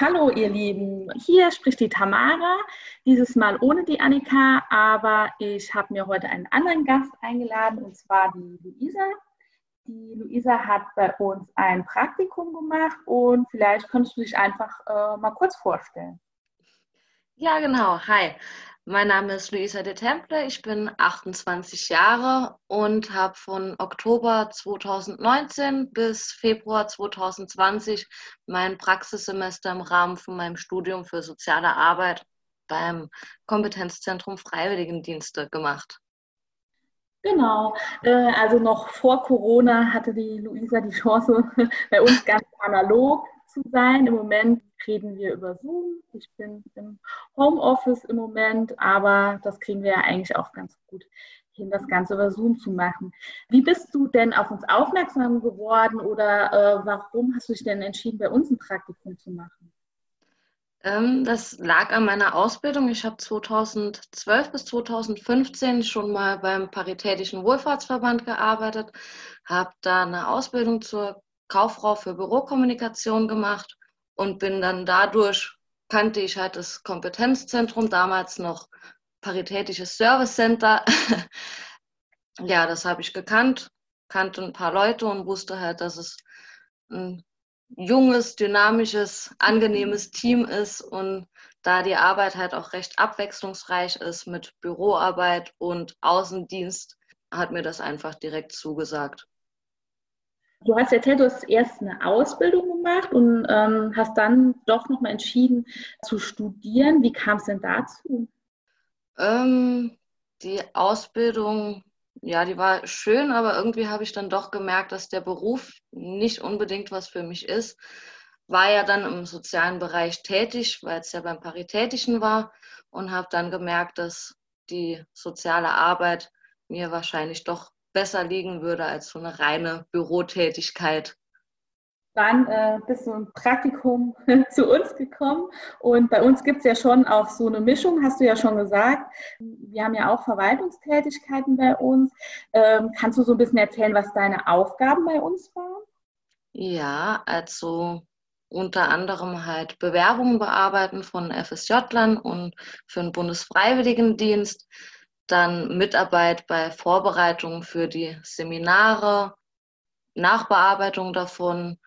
Hallo ihr Lieben. Hier spricht die Tamara, dieses Mal ohne die Annika, aber ich habe mir heute einen anderen Gast eingeladen und zwar die Luisa. Die Luisa hat bei uns ein Praktikum gemacht und vielleicht könntest du dich einfach äh, mal kurz vorstellen. Ja, genau. Hi. Mein Name ist Luisa de Temple, ich bin 28 Jahre und habe von Oktober 2019 bis Februar 2020 mein Praxissemester im Rahmen von meinem Studium für soziale Arbeit beim Kompetenzzentrum Freiwilligendienste gemacht. Genau, äh, also noch vor Corona hatte die Luisa die Chance, bei uns ganz analog zu sein. Im Moment reden wir über Zoom. Ich bin im Homeoffice im Moment, aber das kriegen wir ja eigentlich auch ganz gut hin, das Ganze über Zoom zu machen. Wie bist du denn auf uns aufmerksam geworden oder äh, warum hast du dich denn entschieden, bei uns ein Praktikum zu machen? Ähm, das lag an meiner Ausbildung. Ich habe 2012 bis 2015 schon mal beim Paritätischen Wohlfahrtsverband gearbeitet, habe da eine Ausbildung zur Kauffrau für Bürokommunikation gemacht und bin dann dadurch, kannte ich halt das Kompetenzzentrum, damals noch Paritätisches Service Center. ja, das habe ich gekannt, kannte ein paar Leute und wusste halt, dass es ein junges, dynamisches, angenehmes Team ist und da die Arbeit halt auch recht abwechslungsreich ist mit Büroarbeit und Außendienst, hat mir das einfach direkt zugesagt. Du hast erzählt, du hast erst eine Ausbildung gemacht und ähm, hast dann doch nochmal entschieden zu studieren. Wie kam es denn dazu? Ähm, die Ausbildung, ja, die war schön, aber irgendwie habe ich dann doch gemerkt, dass der Beruf nicht unbedingt was für mich ist. War ja dann im sozialen Bereich tätig, weil es ja beim Paritätischen war und habe dann gemerkt, dass die soziale Arbeit mir wahrscheinlich doch besser liegen würde als so eine reine Bürotätigkeit. Dann äh, bist du im Praktikum zu uns gekommen und bei uns gibt es ja schon auch so eine Mischung, hast du ja schon gesagt. Wir haben ja auch Verwaltungstätigkeiten bei uns. Ähm, kannst du so ein bisschen erzählen, was deine Aufgaben bei uns waren? Ja, also unter anderem halt Bewerbungen bearbeiten von FSJ-Lern und für den Bundesfreiwilligendienst dann Mitarbeit bei Vorbereitungen für die Seminare, Nachbearbeitung davon,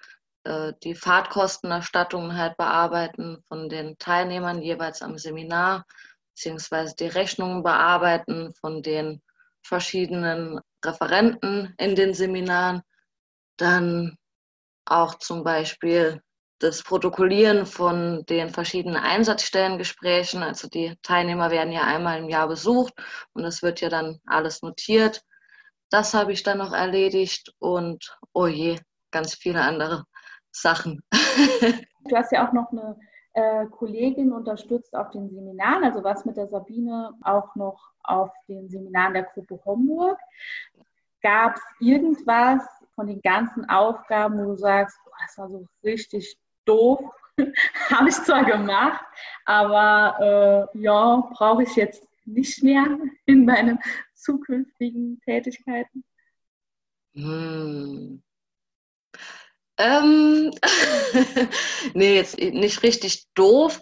äh, die Fahrtkostenerstattungen halt bearbeiten von den Teilnehmern jeweils am Seminar, beziehungsweise die Rechnungen bearbeiten von den verschiedenen Referenten in den Seminaren. Dann auch zum Beispiel das Protokollieren von den verschiedenen Einsatzstellengesprächen. Also die Teilnehmer werden ja einmal im Jahr besucht und es wird ja dann alles notiert. Das habe ich dann noch erledigt und oh je, ganz viele andere Sachen. Du hast ja auch noch eine äh, Kollegin unterstützt auf den Seminaren, also was mit der Sabine auch noch auf den Seminaren der Gruppe Homburg. Gab es irgendwas von den ganzen Aufgaben, wo du sagst, boah, das war so richtig doof. Habe ich zwar gemacht, aber äh, ja, brauche ich jetzt nicht mehr in meinen zukünftigen Tätigkeiten. Hm. Ähm, nee, jetzt nicht richtig doof,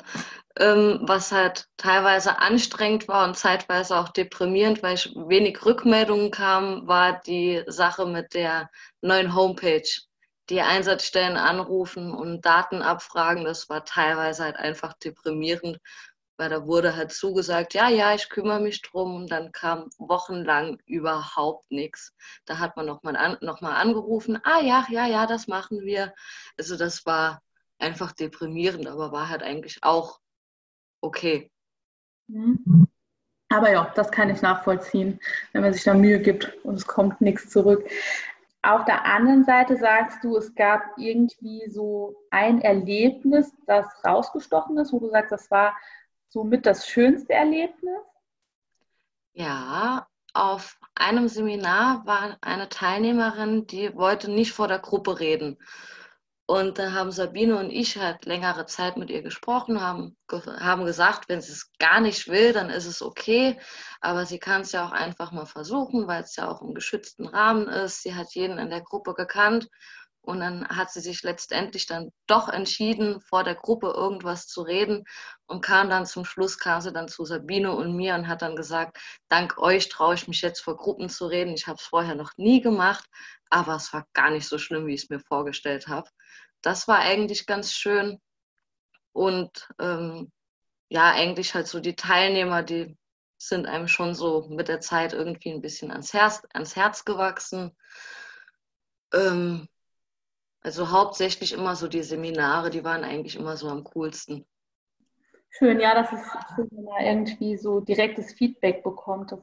ähm, was halt teilweise anstrengend war und zeitweise auch deprimierend, weil ich wenig Rückmeldungen kam, war die Sache mit der neuen Homepage die Einsatzstellen anrufen und Daten abfragen, das war teilweise halt einfach deprimierend, weil da wurde halt zugesagt, ja, ja, ich kümmere mich drum und dann kam wochenlang überhaupt nichts. Da hat man nochmal an, noch angerufen, ah ja, ja, ja, das machen wir. Also das war einfach deprimierend, aber war halt eigentlich auch okay. Mhm. Aber ja, das kann ich nachvollziehen, wenn man sich da Mühe gibt und es kommt nichts zurück. Auf der anderen Seite sagst du, es gab irgendwie so ein Erlebnis, das rausgestochen ist, wo du sagst, das war somit das schönste Erlebnis? Ja, auf einem Seminar war eine Teilnehmerin, die wollte nicht vor der Gruppe reden. Und da haben Sabine und ich halt längere Zeit mit ihr gesprochen, haben, haben gesagt, wenn sie es gar nicht will, dann ist es okay. Aber sie kann es ja auch einfach mal versuchen, weil es ja auch im geschützten Rahmen ist. Sie hat jeden in der Gruppe gekannt. Und dann hat sie sich letztendlich dann doch entschieden, vor der Gruppe irgendwas zu reden und kam dann zum Schluss, kam sie dann zu Sabine und mir und hat dann gesagt, dank euch traue ich mich jetzt vor Gruppen zu reden. Ich habe es vorher noch nie gemacht, aber es war gar nicht so schlimm, wie ich es mir vorgestellt habe. Das war eigentlich ganz schön. Und ähm, ja, eigentlich halt so die Teilnehmer, die sind einem schon so mit der Zeit irgendwie ein bisschen ans Herz, ans Herz gewachsen. Ähm, also hauptsächlich immer so die Seminare, die waren eigentlich immer so am coolsten. Schön, ja, das ist schön, wenn man irgendwie so direktes Feedback bekommt, dass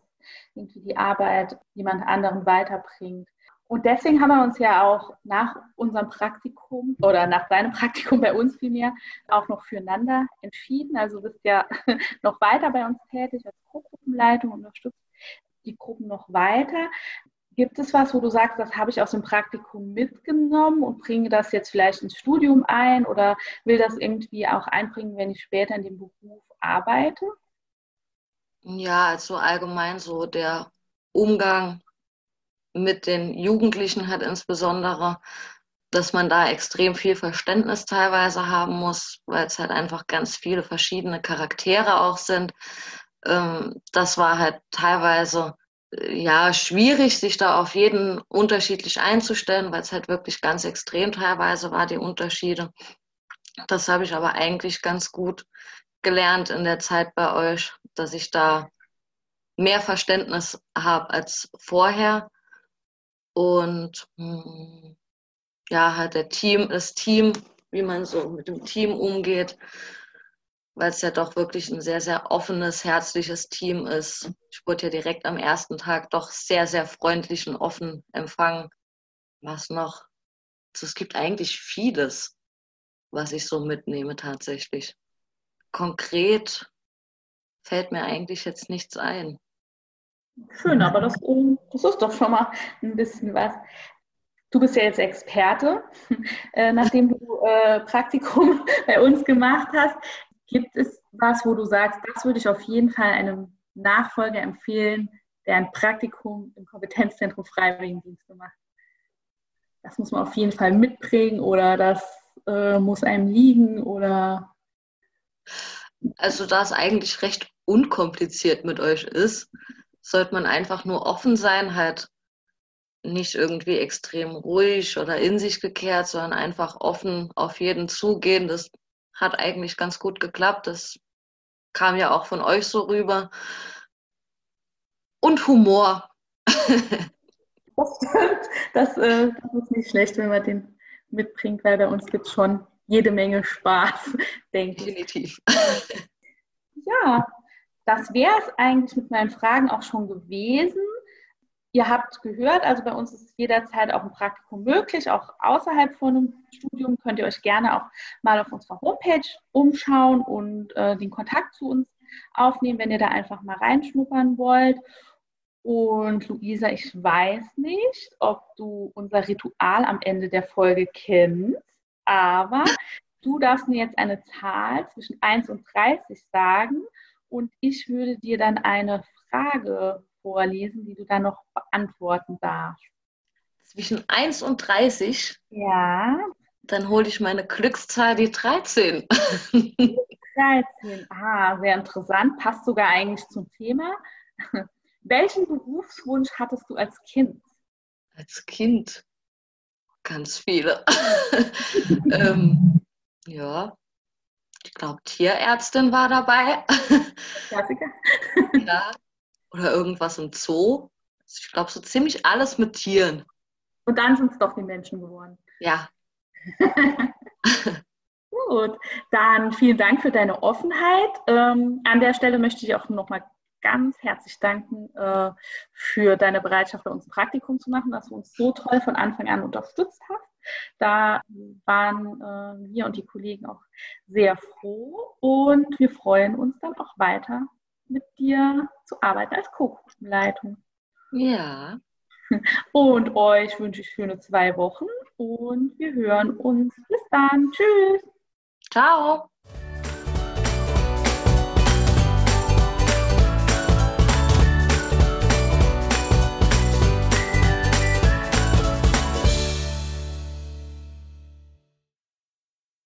irgendwie die Arbeit jemand anderen weiterbringt. Und deswegen haben wir uns ja auch nach unserem Praktikum oder nach deinem Praktikum bei uns vielmehr auch noch füreinander entschieden. Also du bist ja noch weiter bei uns tätig als Gruppenleitung, unterstützt die Gruppen noch weiter. Gibt es was, wo du sagst, das habe ich aus dem Praktikum mitgenommen und bringe das jetzt vielleicht ins Studium ein oder will das irgendwie auch einbringen, wenn ich später in dem Beruf arbeite? Ja, also allgemein so der Umgang mit den Jugendlichen hat insbesondere, dass man da extrem viel Verständnis teilweise haben muss, weil es halt einfach ganz viele verschiedene Charaktere auch sind. Ähm, das war halt teilweise ja, schwierig, sich da auf jeden unterschiedlich einzustellen, weil es halt wirklich ganz extrem teilweise war, die Unterschiede. Das habe ich aber eigentlich ganz gut gelernt in der Zeit bei euch, dass ich da mehr Verständnis habe als vorher. Und hm, ja, halt der Team, das Team, wie man so mit dem Team umgeht, weil es ja doch wirklich ein sehr, sehr offenes, herzliches Team ist. Ich wurde ja direkt am ersten Tag doch sehr, sehr freundlich und offen empfangen. Was noch? Also es gibt eigentlich vieles, was ich so mitnehme tatsächlich. Konkret fällt mir eigentlich jetzt nichts ein. Schön, aber das, das ist doch schon mal ein bisschen was. Du bist ja jetzt Experte, äh, nachdem du äh, Praktikum bei uns gemacht hast. Gibt es was, wo du sagst, das würde ich auf jeden Fall einem Nachfolger empfehlen, der ein Praktikum im Kompetenzzentrum Freiwilligendienst gemacht? Das muss man auf jeden Fall mitbringen oder das äh, muss einem liegen oder? Also da es eigentlich recht unkompliziert mit euch ist, sollte man einfach nur offen sein, halt nicht irgendwie extrem ruhig oder in sich gekehrt, sondern einfach offen auf jeden zugehen. Das hat eigentlich ganz gut geklappt. Das kam ja auch von euch so rüber. Und Humor. das stimmt. Das, äh, das ist nicht schlecht, wenn man den mitbringt, weil bei uns gibt es schon jede Menge Spaß, denke ich. Definitiv. Ja, das wäre es eigentlich mit meinen Fragen auch schon gewesen. Ihr habt gehört, also bei uns ist jederzeit auch ein Praktikum möglich, auch außerhalb von einem Studium könnt ihr euch gerne auch mal auf unserer Homepage umschauen und äh, den Kontakt zu uns aufnehmen, wenn ihr da einfach mal reinschnuppern wollt. Und Luisa, ich weiß nicht, ob du unser Ritual am Ende der Folge kennst, aber du darfst mir jetzt eine Zahl zwischen 1 und 30 sagen und ich würde dir dann eine Frage vorlesen, die du dann noch beantworten darfst. Zwischen 1 und 30? Ja. Dann hole ich meine Glückszahl, die 13. 13, ah, sehr interessant. Passt sogar eigentlich zum Thema. Welchen Berufswunsch hattest du als Kind? Als Kind? Ganz viele. ähm, ja, ich glaube, Tierärztin war dabei. Klassiker. ja, oder irgendwas im Zoo. Ich glaube, so ziemlich alles mit Tieren. Und dann sind es doch die Menschen geworden. Ja. Gut, dann vielen Dank für deine Offenheit. Ähm, an der Stelle möchte ich auch nochmal ganz herzlich danken äh, für deine Bereitschaft, bei uns ein Praktikum zu machen, dass du uns so toll von Anfang an unterstützt hast. Da waren äh, wir und die Kollegen auch sehr froh und wir freuen uns dann auch weiter mit dir zu arbeiten als Co-Gruppenleitung. Ja. Und euch wünsche ich schöne zwei Wochen und wir hören uns. Bis dann. Tschüss. Ciao.